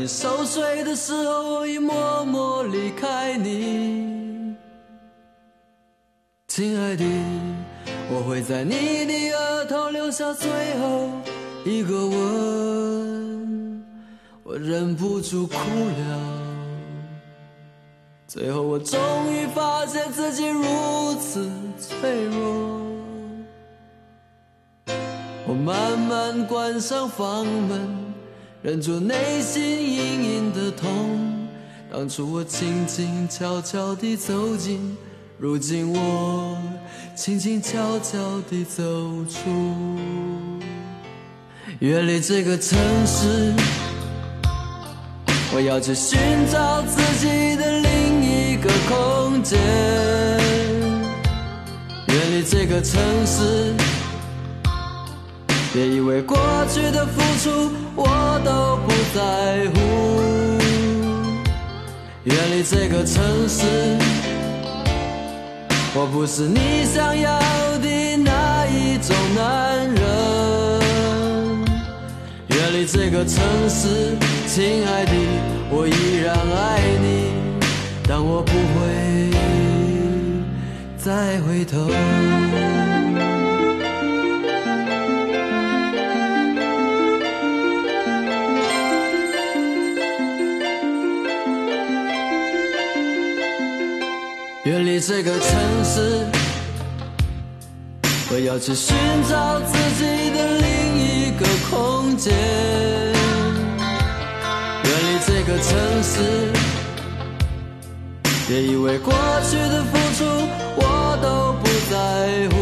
你熟睡的时候，我已默默离开你。亲爱的，我会在你的额头留下最后一个吻，我忍不住哭了。最后，我终于发现自己如此脆弱。我慢慢关上房门，忍住内心隐隐的痛。当初我轻轻悄悄地走进，如今我轻轻悄悄地走出。远离这个城市，我要去寻找自己的另一个空间。远离这个城市。别以为过去的付出我都不在乎，远离这个城市，我不是你想要的那一种男人。远离这个城市，亲爱的，我依然爱你，但我不会再回头。这个城市，我要去寻找自己的另一个空间。远离这个城市，别以为过去的付出我都不在乎。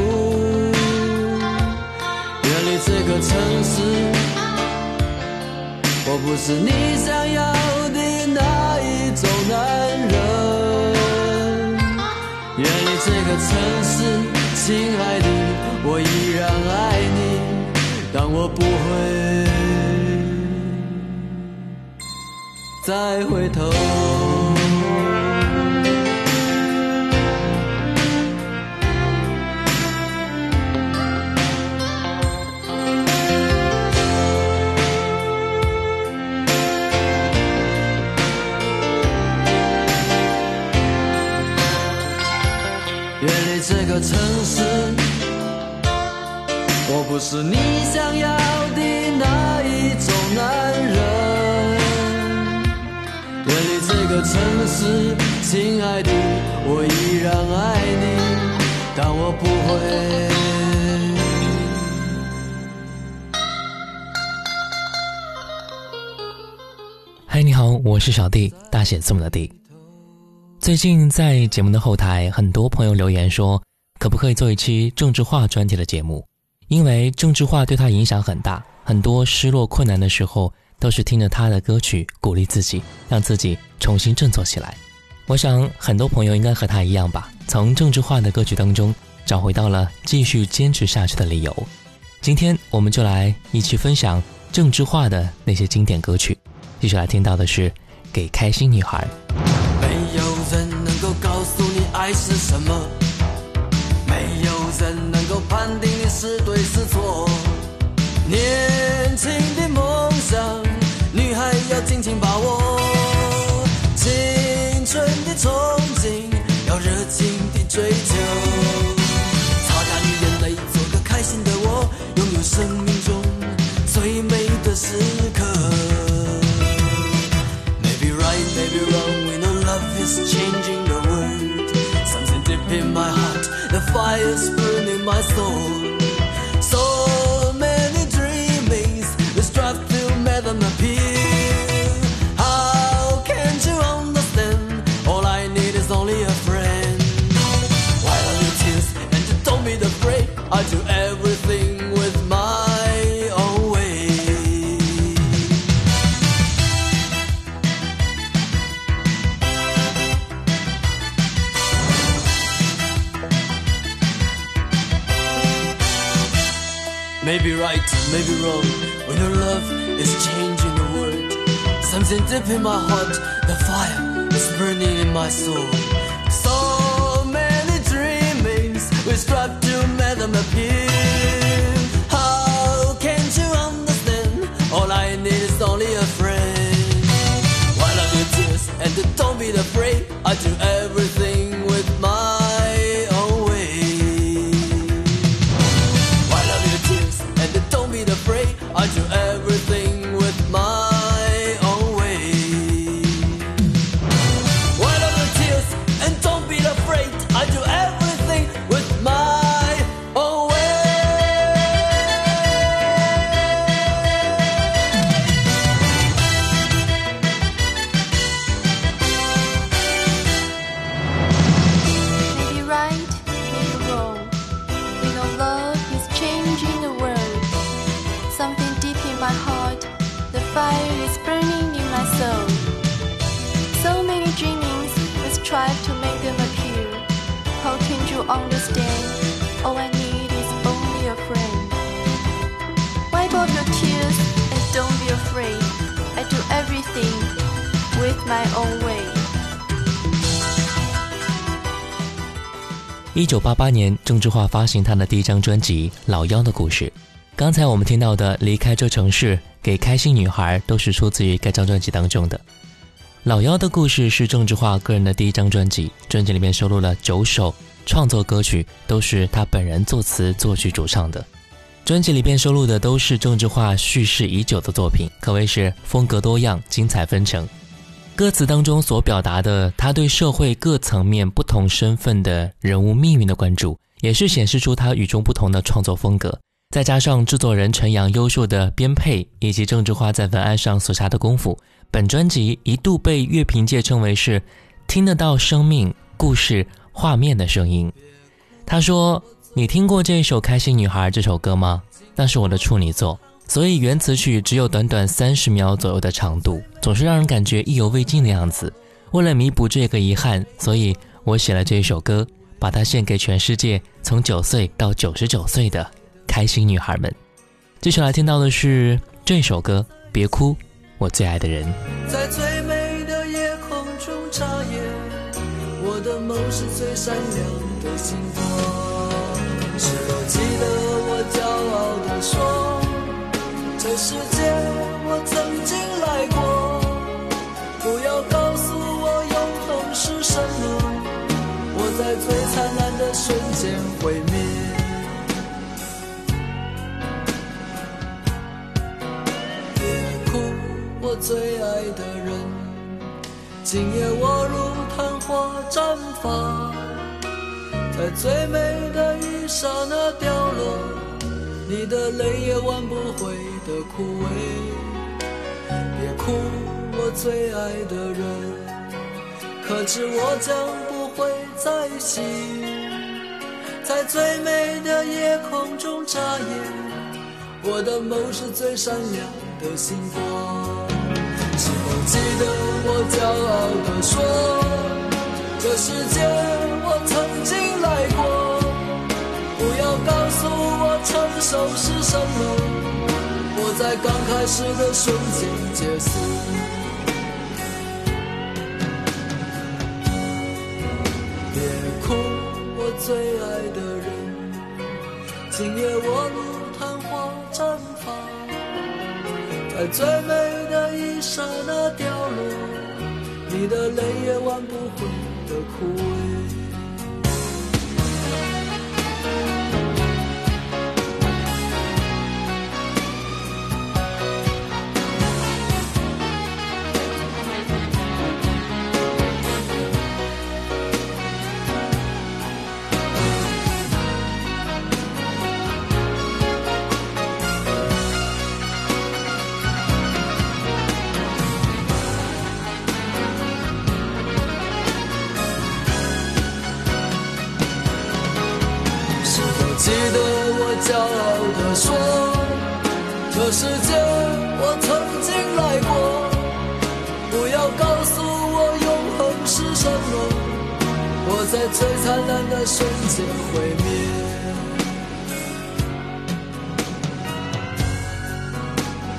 远离这个城市，我不是你想要的那一种男人。远离这个城市，亲爱的，我依然爱你，但我不会再回头。城市，我不是你想要的那一种男人。远离这个城市，亲爱的，我依然爱你，但我不会。嗨，你好，我是小弟，大写字母的弟。最近在节目的后台，很多朋友留言说，可不可以做一期郑智化专题的节目？因为郑智化对他影响很大，很多失落困难的时候，都是听着他的歌曲鼓励自己，让自己重新振作起来。我想很多朋友应该和他一样吧，从郑智化的歌曲当中找回到了继续坚持下去的理由。今天我们就来一起分享郑智化的那些经典歌曲，继续来听到的是《给开心女孩》。没有人能够告诉你爱是什么，怎能够判定你是对是错。年轻的梦想，女孩要紧紧把握。青春的憧憬，要热情的追求。whispering in my soul. Is changing the world, something deep in my heart, the fire is burning in my soul. So many dreamings, we strive to make them appear. How can't you understand? All I need is only a friend. Why love your tears and don't be afraid? 一九八八年，郑智化发行他的第一张专辑《老妖的故事》。刚才我们听到的《离开这城市》《给开心女孩》都是出自于该张专辑当中的。《老妖的故事》是郑智化个人的第一张专辑，专辑里面收录了九首创作歌曲，都是他本人作词、作曲、主唱的。专辑里边收录的都是郑智化蓄势已久的作品，可谓是风格多样、精彩纷呈。歌词当中所表达的他对社会各层面不同身份的人物命运的关注，也是显示出他与众不同的创作风格。再加上制作人陈阳优秀的编配，以及郑智化在文案上所下的功夫，本专辑一度被乐评界称为是听得到生命、故事、画面的声音。他说：“你听过这首《开心女孩》这首歌吗？那是我的处女作。”所以原词曲只有短短三十秒左右的长度，总是让人感觉意犹未尽的样子。为了弥补这个遗憾，所以我写了这一首歌，把它献给全世界从九岁到九十九岁的开心女孩们。接下来听到的是这首歌《别哭，我最爱的人》。在最美的夜空中眨眼，我的梦是最闪亮的星光。世界我曾经来过？不要告诉我永恒是什么，我在最灿烂的瞬间毁灭。别哭，我最爱的人，今夜我如昙花绽放，在最美的一刹那凋落，你的泪也挽不回的枯萎。别哭，我最爱的人，可知我将不会再醒，在最美的夜空中眨眼。我的梦是最闪亮的星光。是否记得我骄傲地说，这世界我曾经是什么，我在刚开始的瞬间结束。别哭，我最爱的人，今夜我如昙花绽放，在最美的一刹那凋落，你的泪也挽不回的枯萎。记得我骄傲地说，这世界我曾经来过。不要告诉我永恒是什么，我在最灿烂的瞬间毁灭。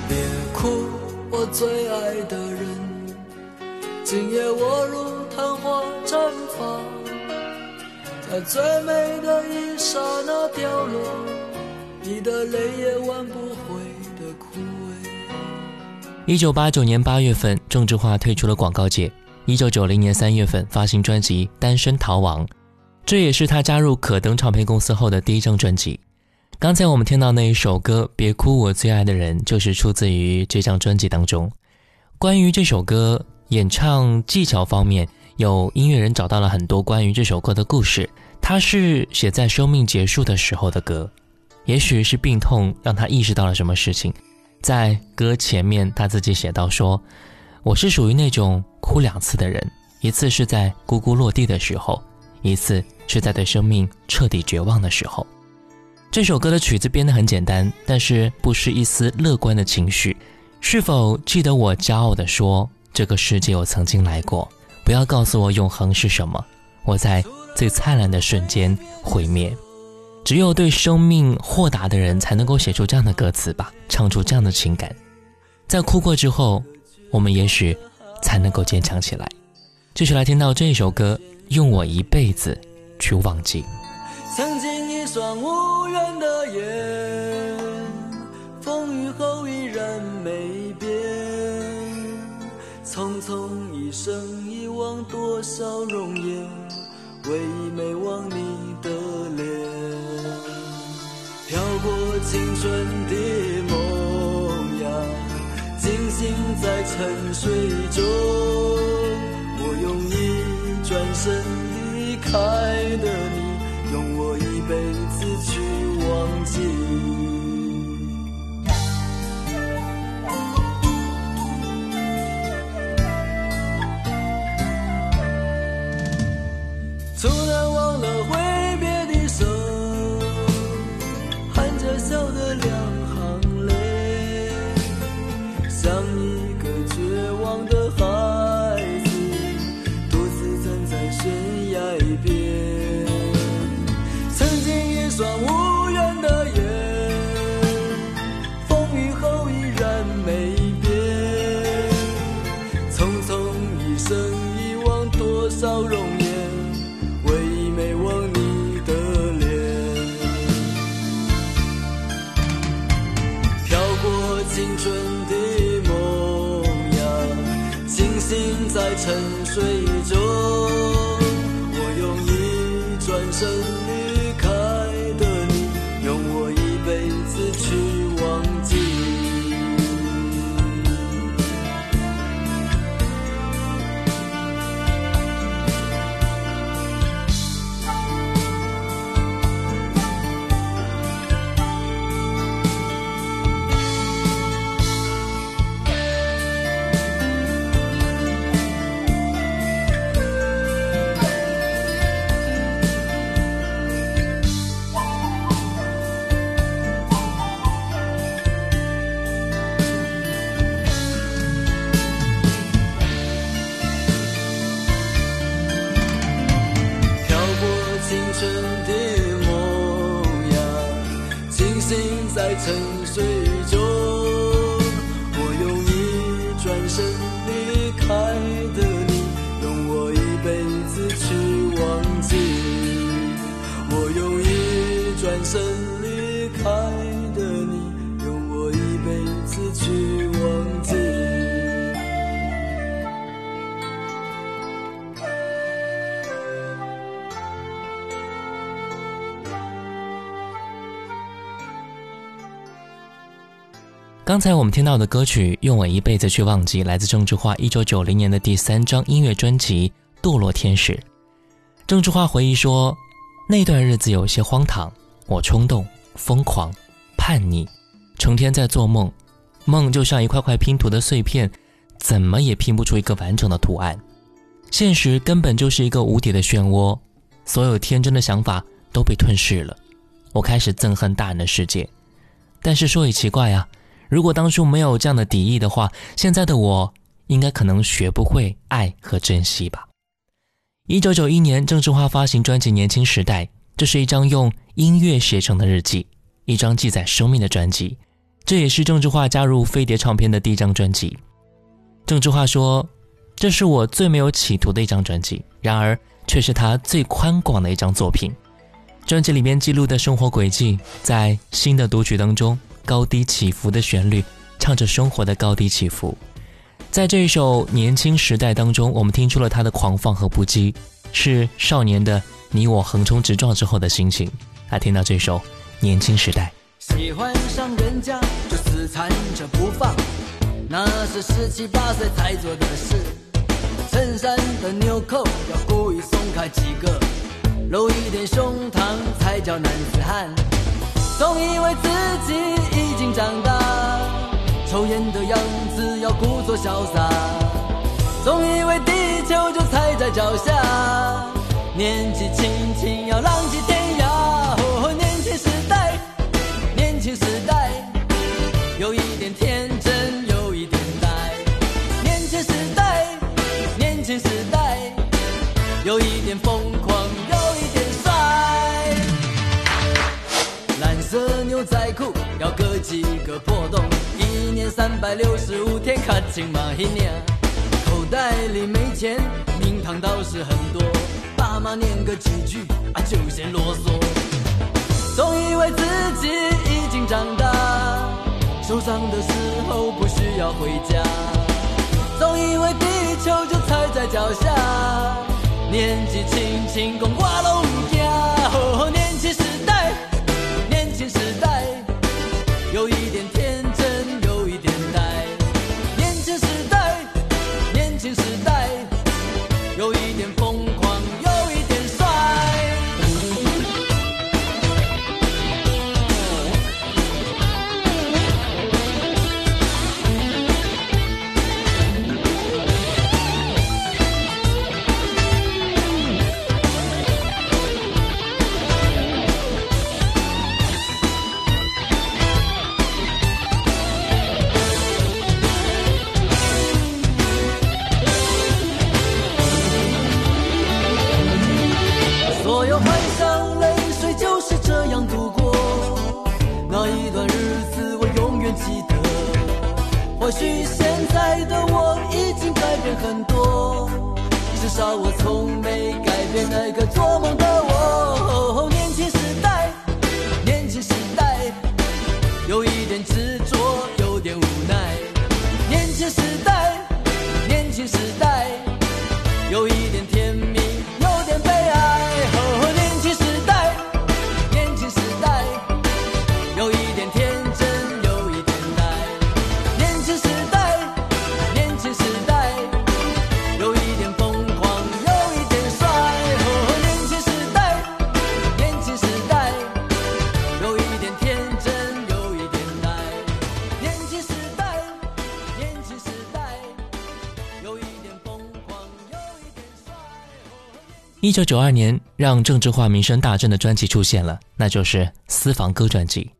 别哭，我最爱的人，今夜我如昙花绽放。在最美的一刹那掉落，你的泪也挽不回的枯萎。一九八九年八月份，郑智化退出了广告界。一九九零年三月份，发行专辑《单身逃亡》，这也是他加入可登唱片公司后的第一张专辑。刚才我们听到那一首歌《别哭，我最爱的人》，就是出自于这张专辑当中。关于这首歌演唱技巧方面，有音乐人找到了很多关于这首歌的故事。它是写在生命结束的时候的歌，也许是病痛让他意识到了什么事情。在歌前面，他自己写到说：“我是属于那种哭两次的人，一次是在咕咕落地的时候，一次是在对生命彻底绝望的时候。”这首歌的曲子编得很简单，但是不失一丝乐观的情绪。是否记得我骄傲地说：“这个世界我曾经来过。”不要告诉我永恒是什么，我在。最灿烂的瞬间毁灭，只有对生命豁达的人才能够写出这样的歌词吧，唱出这样的情感。在哭过之后，我们也许才能够坚强起来。继续来听到这首歌，用我一辈子去忘记。曾经一双无缘的眼，风雨后依然没变。匆匆一生，遗忘多少容颜。唯一刚才我们听到的歌曲《用我一辈子去忘记》，来自郑智化一九九零年的第三张音乐专辑《堕落天使》。郑智化回忆说：“那段日子有些荒唐，我冲动、疯狂、叛逆，成天在做梦，梦就像一块块拼图的碎片，怎么也拼不出一个完整的图案。现实根本就是一个无底的漩涡，所有天真的想法都被吞噬了。我开始憎恨大人的世界。但是说也奇怪啊，如果当初没有这样的敌意的话，现在的我应该可能学不会爱和珍惜吧。一九九一年，郑智化发行专辑《年轻时代》，这是一张用音乐写成的日记，一张记载生命的专辑。这也是郑智化加入飞碟唱片的第一张专辑。郑智化说：“这是我最没有企图的一张专辑，然而却是他最宽广的一张作品。”专辑里面记录的生活轨迹，在新的读取当中高低起伏的旋律，唱着生活的高低起伏。在这一首《年轻时代》当中，我们听出了他的狂放和不羁，是少年的你我横冲直撞之后的心情。来听到这首《年轻时代》，喜欢上人家就死缠着不放，那是十七八岁才做的事。衬衫的纽扣要故意松开几个。露一点胸膛才叫男子汉，总以为自己已经长大，抽烟的样子要故作潇洒，总以为地球就踩在脚下，年纪轻轻要浪迹天涯。哦，年轻时代，年轻时代，有一点天真，有一点呆。年轻时代，年轻时代，有一点疯要割几个破洞，一年三百六十五天，卡紧嘛一年。口袋里没钱，名堂倒是很多，爸妈念个几句啊就嫌啰嗦。总以为自己已经长大，受伤的时候不需要回家。总以为地球就踩在脚下，年纪轻轻共挂拢惊。有一点少我从没改变那个做梦九九二年，让郑智化名声大振的专辑出现了，那就是《私房歌》专辑。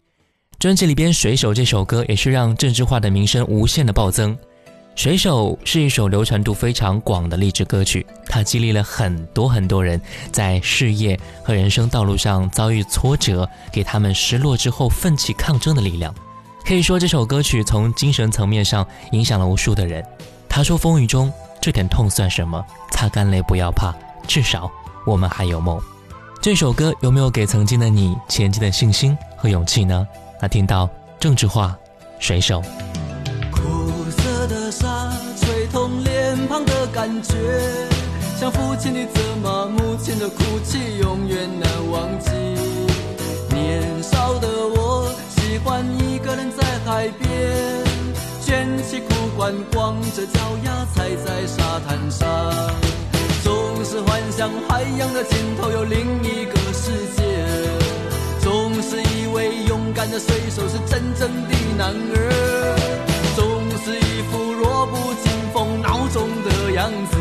专辑里边《水手》这首歌也是让郑智化的名声无限的暴增。《水手》是一首流传度非常广的励志歌曲，它激励了很多很多人在事业和人生道路上遭遇挫折，给他们失落之后奋起抗争的力量。可以说，这首歌曲从精神层面上影响了无数的人。他说：“风雨中这点痛算什么？擦干泪，不要怕，至少我们还有梦。”这首歌有没有给曾经的你前进的信心和勇气呢？那听到郑智化《水手》。苦涩的沙吹痛脸庞的感觉，像父亲的责骂，母亲的哭泣，永远难忘记。年少的我喜欢一个人在海边，卷起裤管，光着脚丫踩在沙滩上，幻想海洋的尽头有另一个世界。总是以为勇敢的水手是真正的男儿，总是一副弱不禁风孬种的样子。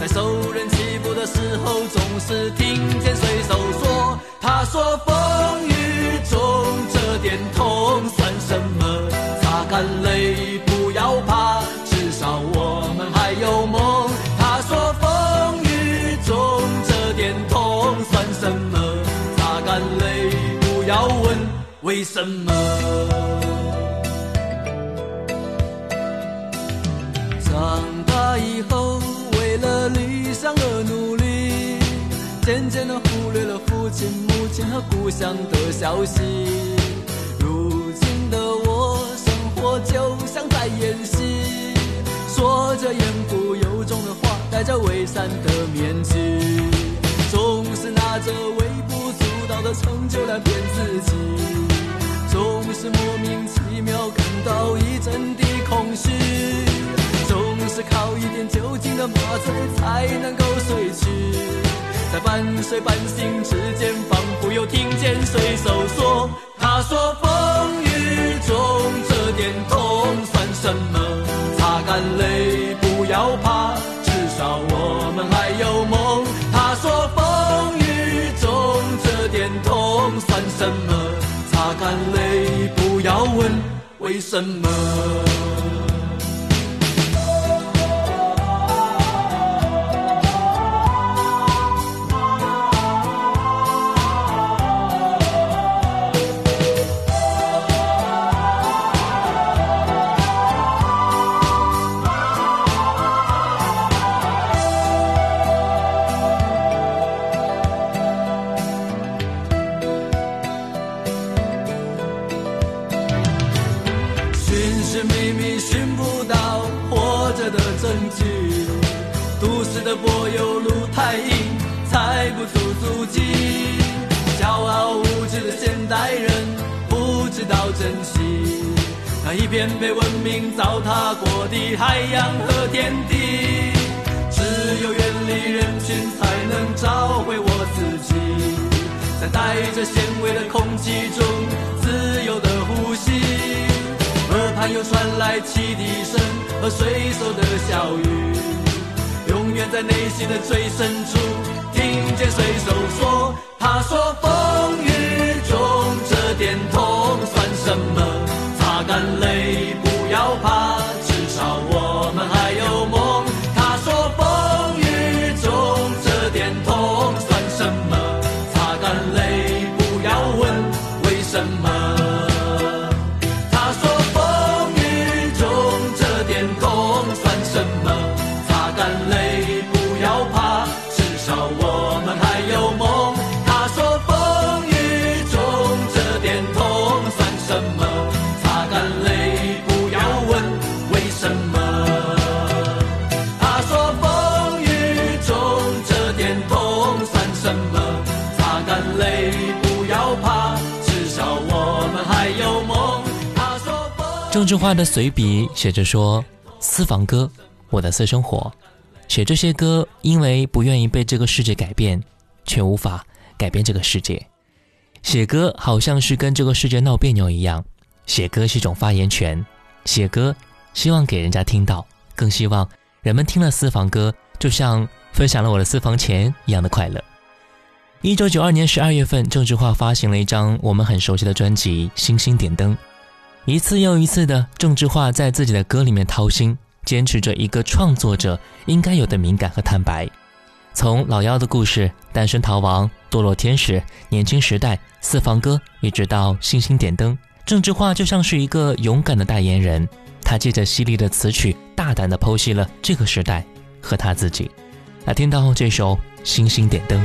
在受人欺负的时候，总是听见水手说：“他说风雨中这点痛算什么？擦干泪，不要怕，要问为什么。长大以后，为了理想而努力，渐渐地忽略了父亲、母亲和故乡的消息。如今的我，生活就像在演戏，说着言不由衷的话，戴着伪善的面具，总是拿着微不的成就来骗自己，总是莫名其妙感到一阵的空虚。总是靠一点酒精的麻醉才能够睡去，在半睡半醒之间，仿佛又听见水手说：“他说风雨中这点痛算什么？擦干泪，不要怕，至少眼泪，不要问为什么。郑智化的随笔写着说：“私房歌，我的私生活。写这些歌，因为不愿意被这个世界改变，却无法改变这个世界。写歌好像是跟这个世界闹别扭一样，写歌是一种发言权，写歌希望给人家听到，更希望人们听了私房歌，就像分享了我的私房钱一样的快乐。”一九九二年十二月份，郑智化发行了一张我们很熟悉的专辑《星星点灯》。一次又一次的，郑智化在自己的歌里面掏心，坚持着一个创作者应该有的敏感和坦白。从老妖的故事、单身逃亡、堕落天使、年轻时代、四房歌，一直到星星点灯，郑智化就像是一个勇敢的代言人。他借着犀利的词曲，大胆地剖析了这个时代和他自己。来听到这首《星星点灯》。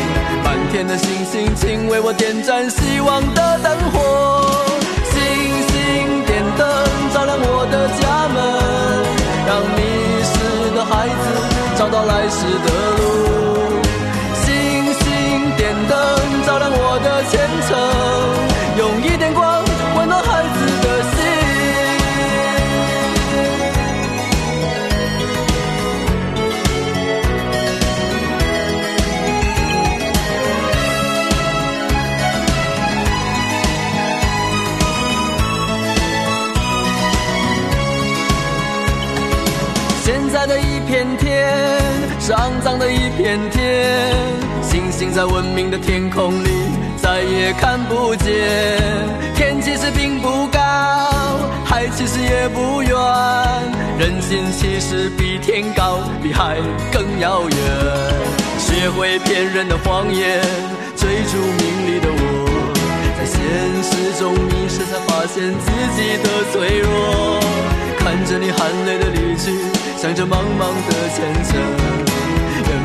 满天的星星，请为我点燃希望的灯火。星星点灯，照亮我的家门，让迷失的孩子找到来时的路。星星点灯，照亮我的前程，片天，星星在文明的天空里再也看不见。天其实并不高，海其实也不远，人心其实比天高，比海更遥远。学会骗人的谎言，追逐名利的我，在现实中迷失，才发现自己的脆弱。看着你含泪的离去，想着茫茫的前程，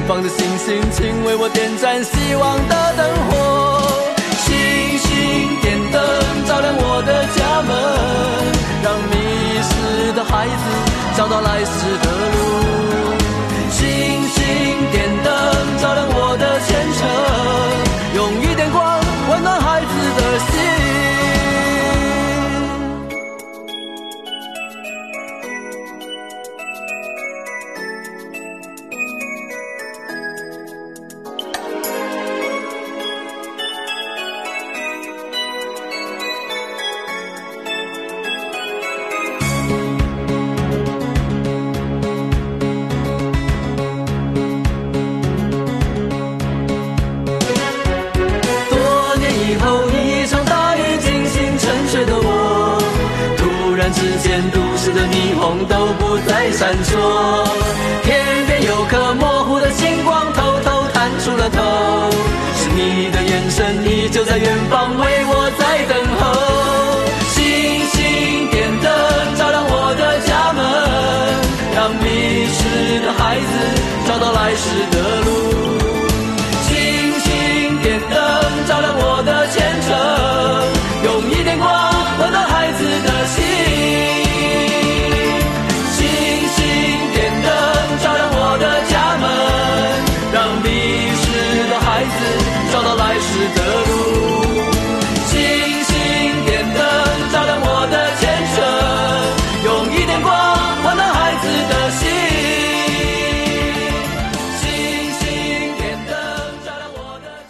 远方的星星，请为我点燃希望的灯火。星星点灯，照亮我的家门，让迷失的孩子找到来时的路。星星点灯，照亮我的前程，一场大雨惊醒沉睡的我。突然之间，都市的霓虹都不再闪烁，天边有颗模糊的星光偷偷探出了头。是你的眼神，依旧在远方为我在等候。星星点灯，照亮我的家门，让迷失的孩子找到来时的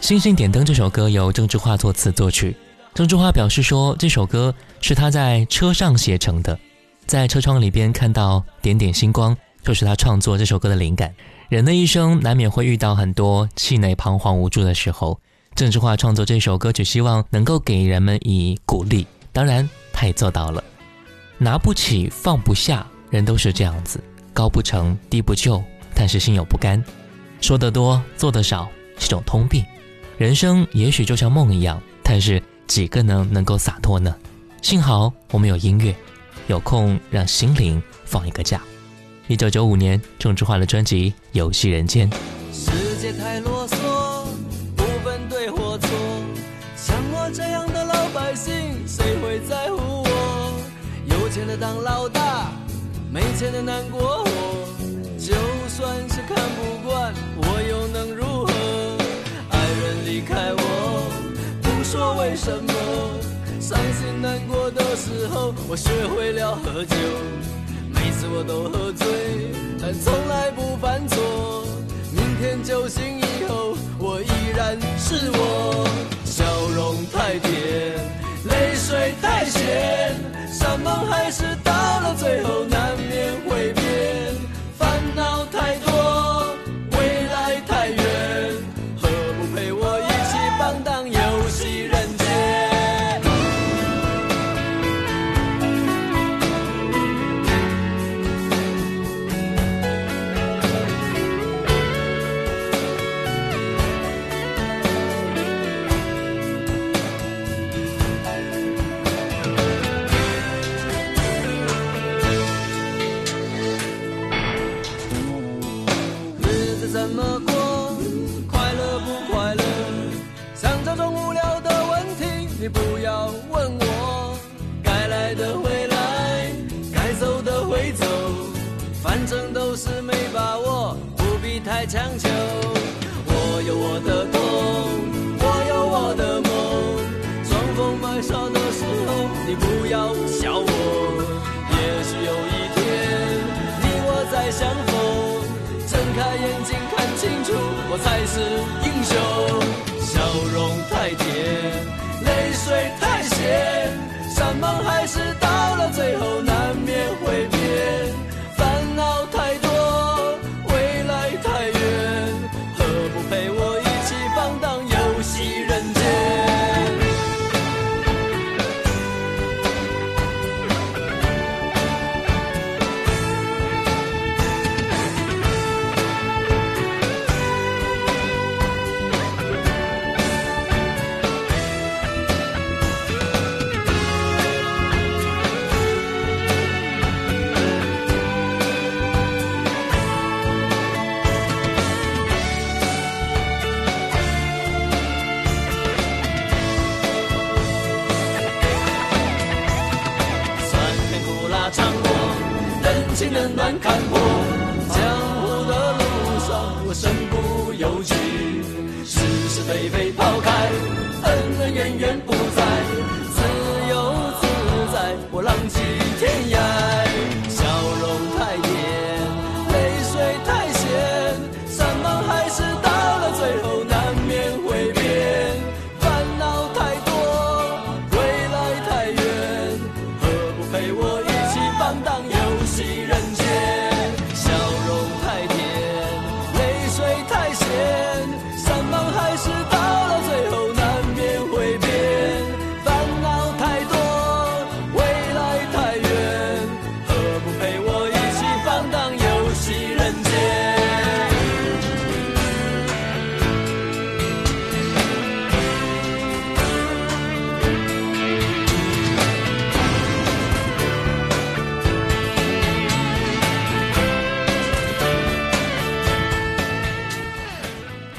星星点灯》这首歌由郑智化作词作曲。郑智化表示说，这首歌是他在车上写成的，在车窗里边看到点点星光，就是他创作这首歌的灵感。人的一生难免会遇到很多气馁、彷徨、无助的时候，郑智化创作这首歌曲，希望能够给人们以鼓励。当然，他也做到了。拿不起，放不下，人都是这样子，高不成，低不就，但是心有不甘。说得多，做得少，是种通病。人生也许就像梦一样，但是几个能能够洒脱呢？幸好我们有音乐，有空让心灵放一个假。一九九五年，郑智化的专辑《游戏人间》。世界太啰嗦，不分对或错。像我这样的老百姓，谁会在乎我？有钱的当老大，没钱的难过为什么。伤心难过的时候，我学会了喝酒。每次我都喝醉，但从来不犯错。明天酒醒以后，我依然是我。笑容太甜，泪水太咸，山盟海誓才是英雄。笑容太甜，泪水太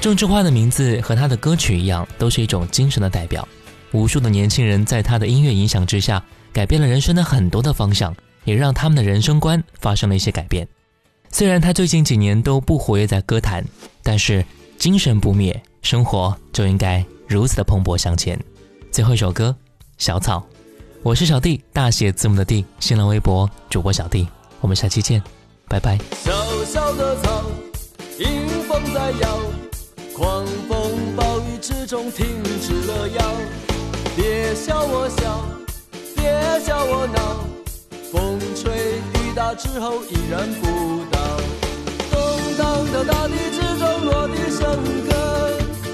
郑智化的名字和他的歌曲一样，都是一种精神的代表。无数的年轻人在他的音乐影响之下，改变了人生的很多的方向，也让他们的人生观发生了一些改变。虽然他最近几年都不活跃在歌坛，但是精神不灭，生活就应该如此的蓬勃向前。最后一首歌《小草》，我是小弟，大写字母的弟，新浪微博主播小弟，我们下期见，拜拜。小小的草，迎风在摇，狂风暴雨之中停止了摇。别笑我笑，别笑我闹，风吹雨打之后依然不倒。动荡的大地之中落地生根，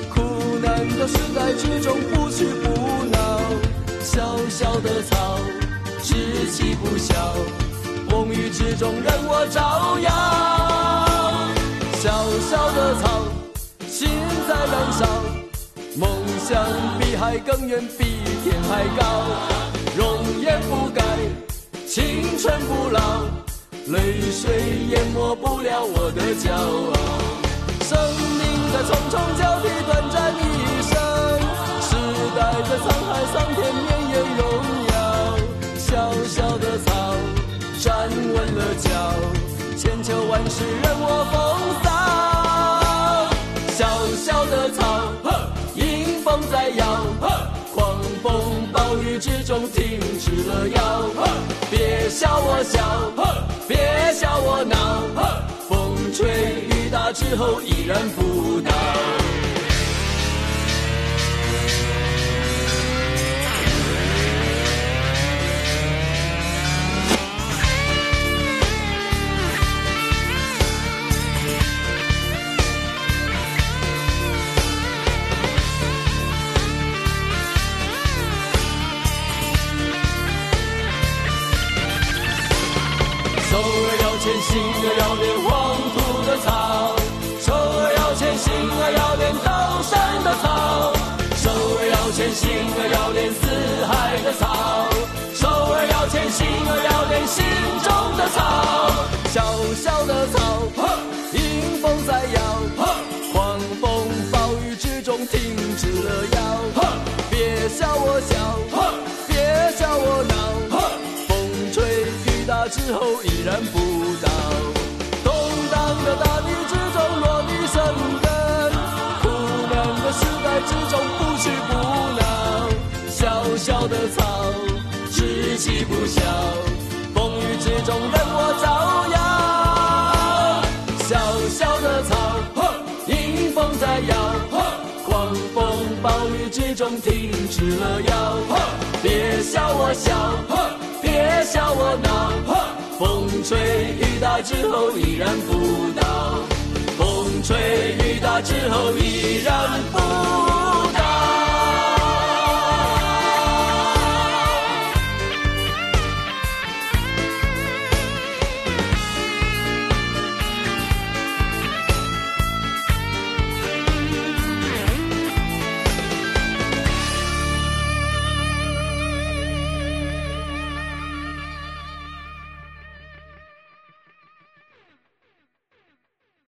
苦难的时代之中不屈不挠。小小的草，志气不小。风雨之中任我照耀。小小的草，在燃烧，梦想比海更远，比天还高。容颜不改，青春不老，泪水淹没不了我的骄傲。生命的重重交替，短暂一生，时代的沧海桑田，绵延荣耀。小小的草。站稳了脚，千秋万世任我风骚。风暴雨之中停止了摇。别笑我笑，别笑我闹，风吹雨打之后依然不倒。心儿，要练黄土的草；手儿要前行啊，要练高山的草；手儿要前行啊，要练四海的草；手儿要前行啊，要练心中的草。小小的草，迎风在摇，狂风暴雨之中停止了摇。别笑我小，别笑我闹，风吹雨打之后依然不倒。草，志气不小，风雨之中任我照耀。小小的草，迎风在摇，狂风暴雨之中停止了摇。别笑我笑，别笑我闹，风吹雨打之后依然不倒，风吹雨打之后依然不。